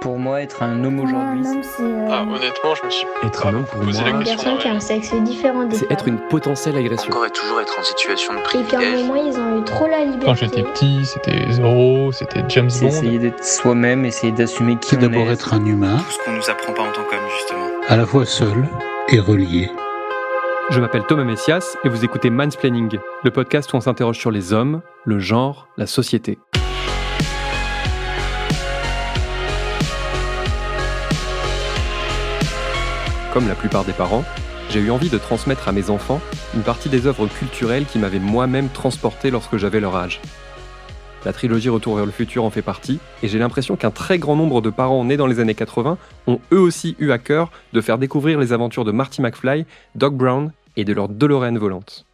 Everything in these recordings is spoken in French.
Pour moi, être un homme aujourd'hui, homme, c'est euh, Ah, honnêtement, je me suis Être pas un homme, pour posé moi, la une question. personne qui a un sexe différent des C'est être une potentielle agression. Encore et toujours être en situation de Et qu'à un privilège. moment, ils ont eu trop la liberté. Quand j'étais petit, c'était Zorro, c'était James c'est Bond. essayer d'être soi-même, essayer d'assumer qui on d'abord est. être un humain, Tout ce qu'on nous apprend pas en tant qu'homme, justement. à la fois seul et relié. Je m'appelle Thomas Messias et vous écoutez Mansplaining, le podcast où on s'interroge sur les hommes, le genre, la société. Comme la plupart des parents, j'ai eu envie de transmettre à mes enfants une partie des œuvres culturelles qui m'avaient moi-même transporté lorsque j'avais leur âge. La trilogie Retour vers le futur en fait partie, et j'ai l'impression qu'un très grand nombre de parents nés dans les années 80 ont eux aussi eu à cœur de faire découvrir les aventures de Marty McFly, Doc Brown et de leur DeLorean volante.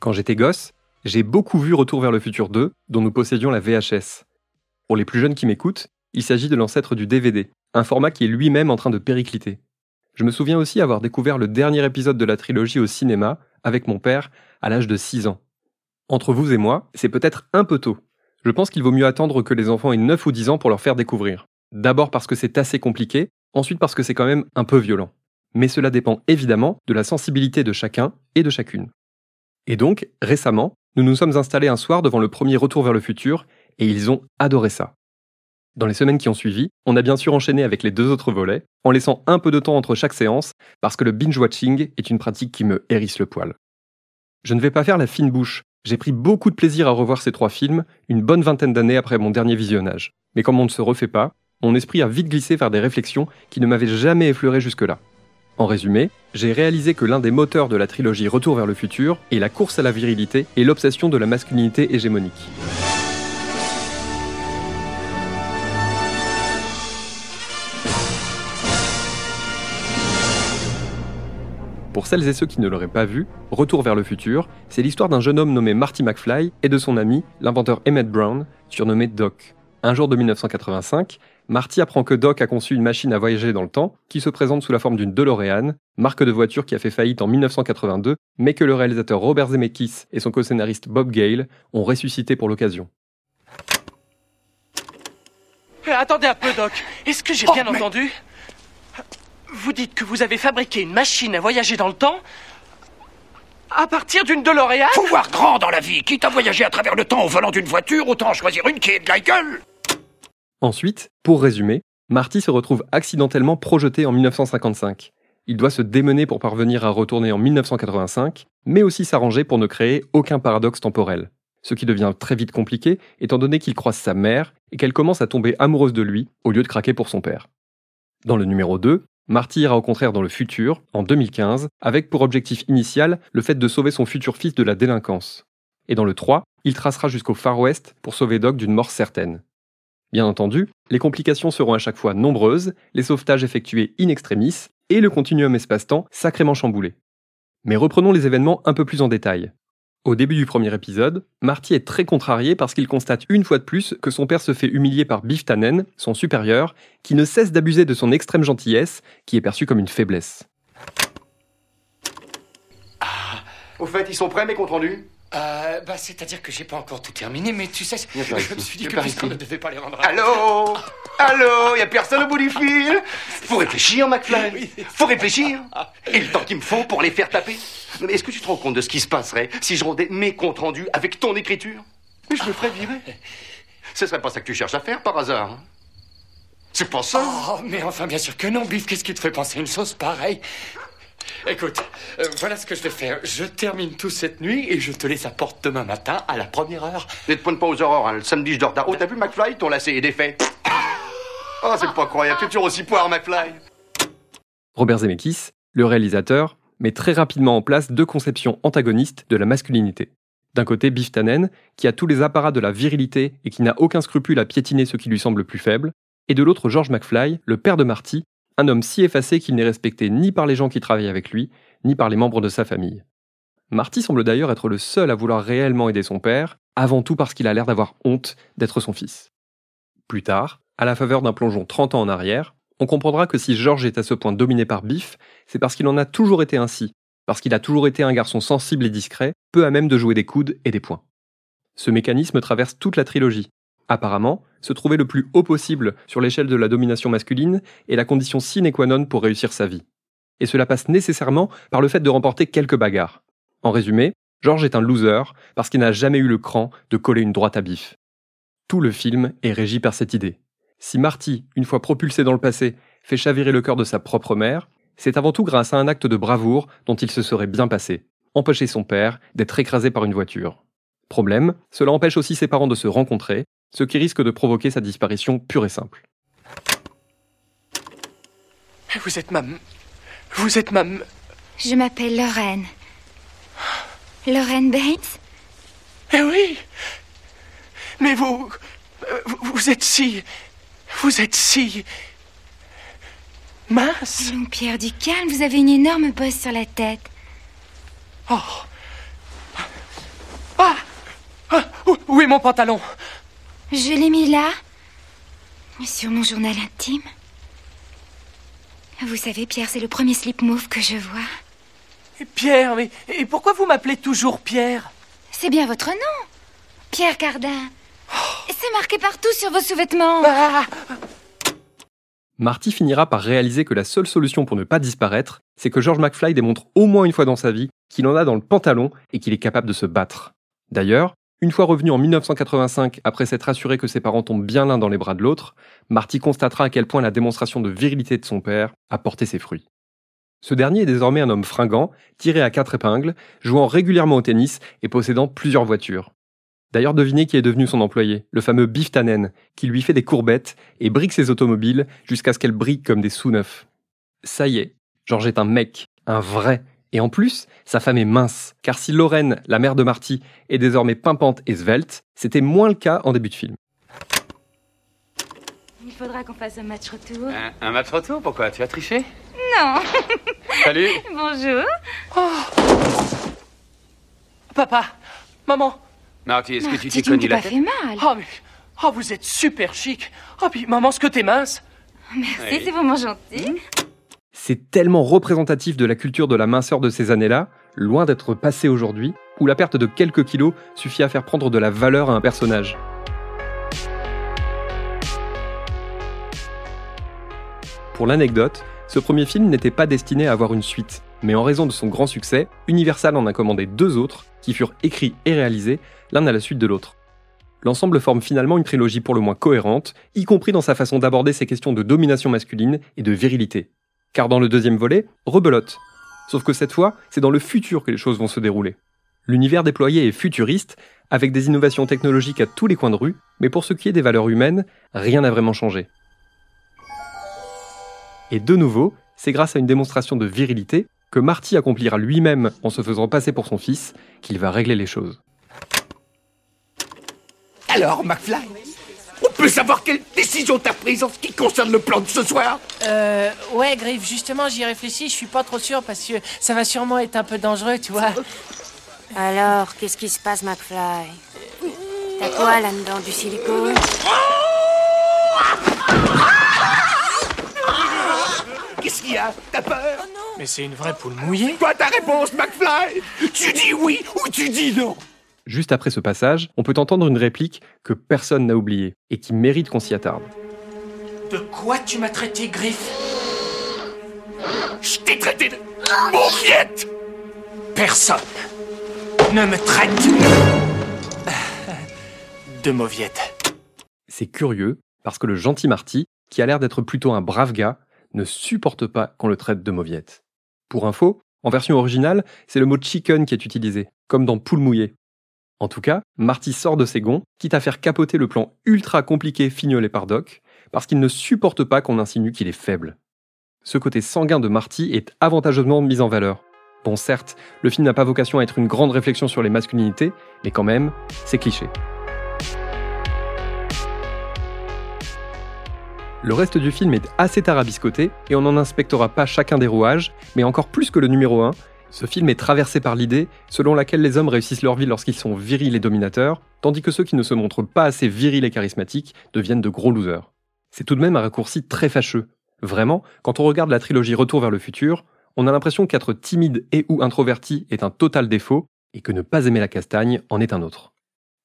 Quand j'étais gosse, j'ai beaucoup vu Retour vers le futur 2, dont nous possédions la VHS. Pour les plus jeunes qui m'écoutent, il s'agit de l'ancêtre du DVD, un format qui est lui-même en train de péricliter. Je me souviens aussi avoir découvert le dernier épisode de la trilogie au cinéma, avec mon père, à l'âge de 6 ans. Entre vous et moi, c'est peut-être un peu tôt. Je pense qu'il vaut mieux attendre que les enfants aient 9 ou 10 ans pour leur faire découvrir. D'abord parce que c'est assez compliqué, ensuite parce que c'est quand même un peu violent. Mais cela dépend évidemment de la sensibilité de chacun et de chacune. Et donc, récemment, nous nous sommes installés un soir devant le premier Retour vers le futur, et ils ont adoré ça. Dans les semaines qui ont suivi, on a bien sûr enchaîné avec les deux autres volets, en laissant un peu de temps entre chaque séance, parce que le binge-watching est une pratique qui me hérisse le poil. Je ne vais pas faire la fine bouche, j'ai pris beaucoup de plaisir à revoir ces trois films, une bonne vingtaine d'années après mon dernier visionnage. Mais comme on ne se refait pas, mon esprit a vite glissé vers des réflexions qui ne m'avaient jamais effleuré jusque-là. En résumé, j'ai réalisé que l'un des moteurs de la trilogie Retour vers le futur est la course à la virilité et l'obsession de la masculinité hégémonique. Pour celles et ceux qui ne l'auraient pas vu, Retour vers le futur, c'est l'histoire d'un jeune homme nommé Marty McFly et de son ami, l'inventeur Emmett Brown, surnommé Doc. Un jour de 1985, Marty apprend que Doc a conçu une machine à voyager dans le temps qui se présente sous la forme d'une DeLorean, marque de voiture qui a fait faillite en 1982, mais que le réalisateur Robert Zemeckis et son co-scénariste Bob Gale ont ressuscité pour l'occasion. Euh, Attendez un peu, Doc. Est-ce que j'ai bien entendu? Vous dites que vous avez fabriqué une machine à voyager dans le temps à partir d'une DeLorean Faut voir grand dans la vie. Quitte à voyager à travers le temps au volant d'une voiture, autant choisir une qui est de la gueule. Ensuite, pour résumer, Marty se retrouve accidentellement projeté en 1955. Il doit se démener pour parvenir à retourner en 1985, mais aussi s'arranger pour ne créer aucun paradoxe temporel. Ce qui devient très vite compliqué, étant donné qu'il croise sa mère et qu'elle commence à tomber amoureuse de lui au lieu de craquer pour son père. Dans le numéro 2, Marty ira au contraire dans le futur, en 2015, avec pour objectif initial le fait de sauver son futur fils de la délinquance. Et dans le 3, il tracera jusqu'au Far West pour sauver Doc d'une mort certaine. Bien entendu, les complications seront à chaque fois nombreuses, les sauvetages effectués in extremis et le continuum espace-temps sacrément chamboulé. Mais reprenons les événements un peu plus en détail. Au début du premier épisode, Marty est très contrarié parce qu'il constate une fois de plus que son père se fait humilier par Biff Tannen, son supérieur, qui ne cesse d'abuser de son extrême gentillesse, qui est perçue comme une faiblesse. Au fait, ils sont prêts, mes comptes rendus Euh, bah, c'est-à-dire que j'ai pas encore tout terminé, mais tu sais, je me suis dit que puisqu'on ne devait pas les rendre à- Allô Allô Y a personne au bout du fil Faut réfléchir, McFly. Oui. Faut réfléchir. Et le temps qu'il me faut pour les faire taper. Mais est-ce que tu te rends compte de ce qui se passerait si je rendais mes comptes rendus avec ton écriture Mais je me ferais virer. Ce serait pas ça que tu cherches à faire par hasard hein. C'est pas ça. Oh, mais enfin, bien sûr que non, Biff, qu'est-ce qui te fait penser une chose pareille? Écoute, euh, voilà ce que je vais faire. Je termine tout cette nuit et je te laisse à porte demain matin à la première heure. Ne te pointe pas aux aurores, hein. le samedi je dors tard. Oh, t'as vu McFly Ton lacet est défait. Oh, c'est pas croyable, t'es toujours aussi poire, McFly Robert Zemeckis, le réalisateur, met très rapidement en place deux conceptions antagonistes de la masculinité. D'un côté, Biff Tannen, qui a tous les apparats de la virilité et qui n'a aucun scrupule à piétiner ce qui lui semble plus faible, et de l'autre, George McFly, le père de Marty, un homme si effacé qu'il n'est respecté ni par les gens qui travaillent avec lui, ni par les membres de sa famille. Marty semble d'ailleurs être le seul à vouloir réellement aider son père, avant tout parce qu'il a l'air d'avoir honte d'être son fils. Plus tard, à la faveur d'un plongeon 30 ans en arrière, on comprendra que si George est à ce point dominé par Biff, c'est parce qu'il en a toujours été ainsi, parce qu'il a toujours été un garçon sensible et discret, peu à même de jouer des coudes et des poings. Ce mécanisme traverse toute la trilogie. Apparemment, se trouver le plus haut possible sur l'échelle de la domination masculine est la condition sine qua non pour réussir sa vie. Et cela passe nécessairement par le fait de remporter quelques bagarres. En résumé, George est un loser parce qu'il n'a jamais eu le cran de coller une droite à bif. Tout le film est régi par cette idée. Si Marty, une fois propulsé dans le passé, fait chavirer le cœur de sa propre mère, c'est avant tout grâce à un acte de bravoure dont il se serait bien passé, empêcher son père d'être écrasé par une voiture. Problème, cela empêche aussi ses parents de se rencontrer, ce qui risque de provoquer sa disparition pure et simple. Vous êtes ma... Vous êtes ma... Je m'appelle Lorraine. Lorraine Bates Eh oui! Mais vous... Vous, êtes si... Vous êtes si... Mince. Allons, Pierre, du calme, vous avez une énorme bosse sur la tête. Oh. Ah, ah. Où- Où est mon pantalon? Je l'ai mis là, sur mon journal intime. Vous savez, Pierre, c'est le premier slip mauve que je vois. Pierre, mais... Et pourquoi vous m'appelez toujours Pierre? C'est bien votre nom, Pierre Cardin. C'est marqué partout sur vos sous-vêtements. Ah Marty finira par réaliser que la seule solution pour ne pas disparaître, c'est que George McFly démontre au moins une fois dans sa vie qu'il en a dans le pantalon et qu'il est capable de se battre. D'ailleurs, une fois revenu en 1985 après s'être assuré que ses parents tombent bien l'un dans les bras de l'autre, Marty constatera à quel point la démonstration de virilité de son père a porté ses fruits. Ce dernier est désormais un homme fringant, tiré à quatre épingles, jouant régulièrement au tennis et possédant plusieurs voitures. D'ailleurs, devinez qui est devenu son employé, le fameux Biff Tannen, qui lui fait des courbettes et brique ses automobiles jusqu'à ce qu'elles brillent comme des sous-neufs. Ça y est, George est un mec, un vrai. Et en plus, sa femme est mince, car si Lorraine, la mère de Marty, est désormais pimpante et svelte, c'était moins le cas en début de film. Il faudra qu'on fasse un match retour. Un, un match retour Pourquoi? Tu as triché? Non. Salut Bonjour. Papa Maman Marty, est-ce que tu t'es pas tête fait mal. Oh, mais... Oh, vous êtes super chic Oh, puis maman, ce que t'es mince Merci, Oui. c'est vraiment gentil. C'est tellement représentatif de la culture de la minceur de ces années-là, loin d'être passé aujourd'hui, où la perte de quelques kilos suffit à faire prendre de la valeur à un personnage. Pour l'anecdote, ce premier film n'était pas destiné à avoir une suite, mais en raison de son grand succès, Universal en a commandé deux autres, qui furent écrits et réalisés, l'un à la suite de l'autre. L'ensemble forme finalement une trilogie pour le moins cohérente, y compris dans sa façon d'aborder ces questions de domination masculine et de virilité. Car dans le deuxième volet, rebelote. Sauf que cette fois, c'est dans le futur que les choses vont se dérouler. L'univers déployé est futuriste, avec des innovations technologiques à tous les coins de rue, mais pour ce qui est des valeurs humaines, rien n'a vraiment changé. Et de nouveau, c'est grâce à une démonstration de virilité que Marty accomplira lui-même en se faisant passer pour son fils qu'il va régler les choses. Alors, McFly On peut savoir quelle décision t'as prise en ce qui concerne le plan de ce soir Euh, ouais, Griff, justement, j'y réfléchis, je suis pas trop sûr parce que ça va sûrement être un peu dangereux, tu vois. Alors, qu'est-ce qui se passe, McFly T'as quoi là-dedans Du silicone Qu'est-ce qu'il y a T'as peur Mais c'est une vraie poule mouillée. Quoi ta réponse, McFly Tu dis oui ou tu dis non Juste après ce passage, on peut entendre une réplique que personne n'a oubliée et qui mérite qu'on s'y attarde. De quoi tu m'as traité, Griff? Je t'ai traité de mauviette Personne ne me traite de mauviette. C'est curieux parce que le gentil Marty, qui a l'air d'être plutôt un brave gars, ne supporte pas qu'on le traite de mauviette. Pour info, en version originale, c'est le mot chicken qui est utilisé, comme dans poule mouillée. En tout cas, Marty sort de ses gonds, quitte à faire capoter le plan ultra compliqué fignolé par Doc, parce qu'il ne supporte pas qu'on insinue qu'il est faible. Ce côté sanguin de Marty est avantageusement mis en valeur. Bon, certes, le film n'a pas vocation à être une grande réflexion sur les masculinités, mais quand même, c'est cliché. Le reste du film est assez tarabiscoté et on n'en inspectera pas chacun des rouages, mais encore plus que le numéro 1, ce film est traversé par l'idée selon laquelle les hommes réussissent leur vie lorsqu'ils sont virils et dominateurs, tandis que ceux qui ne se montrent pas assez virils et charismatiques deviennent de gros losers. C'est tout de même un raccourci très fâcheux. Vraiment, quand on regarde la trilogie Retour vers le futur, on a l'impression qu'être timide et ou introverti est un total défaut et que ne pas aimer la castagne en est un autre.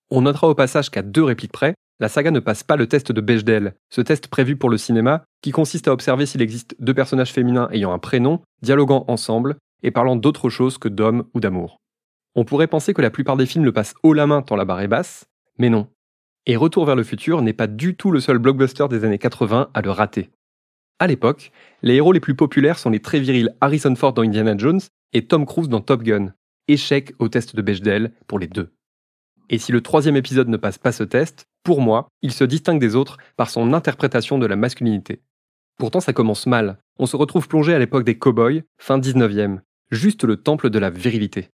On notera au passage qu'à deux répliques près, la saga ne passe pas le test de Bechdel, ce test prévu pour le cinéma, qui consiste à observer s'il existe deux personnages féminins ayant un prénom, dialoguant ensemble et parlant d'autre chose que d'homme ou d'amour. On pourrait penser que la plupart des films le passent haut la main tant la barre est basse, mais non. Et Retour vers le futur n'est pas du tout le seul blockbuster des années 80 à le rater. À l'époque, les héros les plus populaires sont les très virils Harrison Ford dans Indiana Jones et Tom Cruise dans Top Gun. Échec au test de Bechdel pour les deux. Et si le troisième épisode ne passe pas ce test, pour moi, il se distingue des autres par son interprétation de la masculinité. Pourtant, ça commence mal. On se retrouve plongé à l'époque des cowboys, fin 19e, juste le temple de la virilité.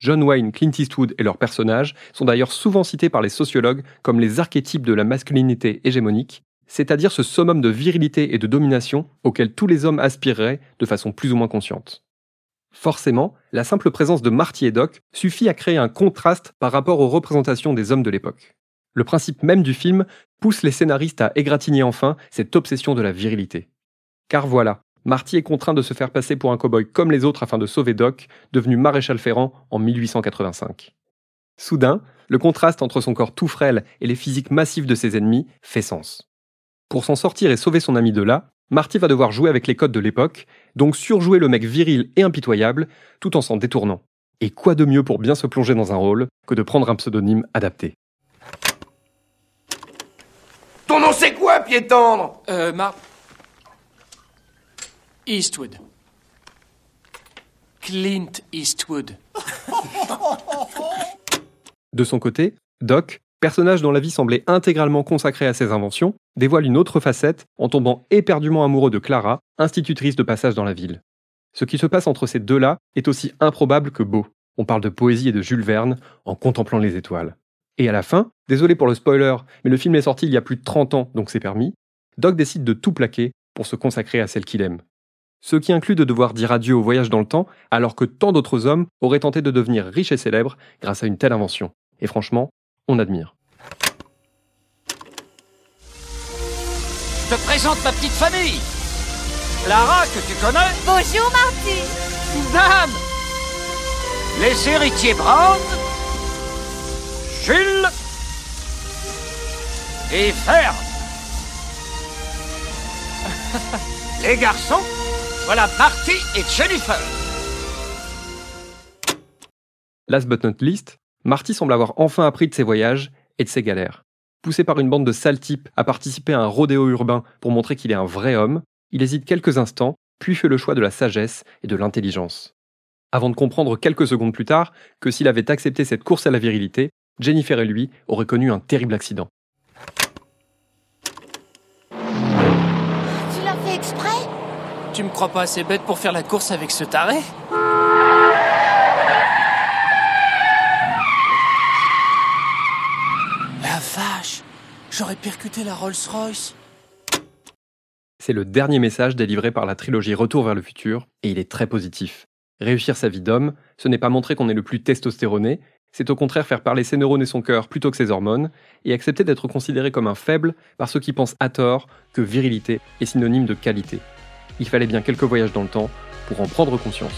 John Wayne, Clint Eastwood et leurs personnages sont d'ailleurs souvent cités par les sociologues comme les archétypes de la masculinité hégémonique, c'est-à-dire ce summum de virilité et de domination auquel tous les hommes aspireraient de façon plus ou moins consciente. Forcément, la simple présence de Marty et Doc suffit à créer un contraste par rapport aux représentations des hommes de l'époque. Le principe même du film pousse les scénaristes à égratigner enfin cette obsession de la virilité. Car voilà, Marty est contraint de se faire passer pour un cow-boy comme les autres afin de sauver Doc, devenu maréchal ferrant en 1885. Soudain, le contraste entre son corps tout frêle et les physiques massifs de ses ennemis fait sens. Pour s'en sortir et sauver son ami de là, Marty va devoir jouer avec les codes de l'époque, donc surjouer le mec viril et impitoyable, tout en s'en détournant. Et quoi de mieux pour bien se plonger dans un rôle que de prendre un pseudonyme adapté? Ton nom c'est quoi, pied tendre? Euh, Mar... Eastwood. Clint Eastwood. De son côté, Doc, personnage dont la vie semblait intégralement consacrée à ses inventions, dévoile une autre facette en tombant éperdument amoureux de Clara, institutrice de passage dans la ville. Ce qui se passe entre ces deux-là est aussi improbable que beau. On parle de poésie et de Jules Verne en contemplant les étoiles. Et à la fin, désolé pour le spoiler, mais le film est sorti il y a plus de 30 ans, donc c'est permis, Doc décide de tout plaquer pour se consacrer à celle qu'il aime. Ce qui inclut de devoir dire adieu au voyage dans le temps, alors que tant d'autres hommes auraient tenté de devenir riches et célèbres grâce à une telle invention. Et franchement, on admire. Je te présente ma petite famille. Clara, que tu connais Bonjour, Marty. Dame Les héritiers Brown, Jules et Fern. Les garçons, voilà Marty et Jennifer. Last but not least, Marty semble avoir enfin appris de ses voyages et de ses galères. Poussé par une bande de sales types à participer à un rodéo urbain pour montrer qu'il est un vrai homme, il hésite quelques instants, puis fait le choix de la sagesse et de l'intelligence. Avant de comprendre quelques secondes plus tard que s'il avait accepté cette course à la virilité, Jennifer et lui auraient connu un terrible accident. Tu me crois pas assez bête pour faire la course avec ce taré La vache J'aurais percuté la Rolls-Royce. C'est le dernier message délivré par la trilogie Retour vers le futur, et il est très positif. Réussir sa vie d'homme, ce n'est pas montrer qu'on est le plus testostéroné, c'est au contraire faire parler ses neurones et son cœur plutôt que ses hormones, et accepter d'être considéré comme un faible par ceux qui pensent à tort que virilité est synonyme de qualité. Il fallait bien quelques voyages dans le temps pour en prendre conscience.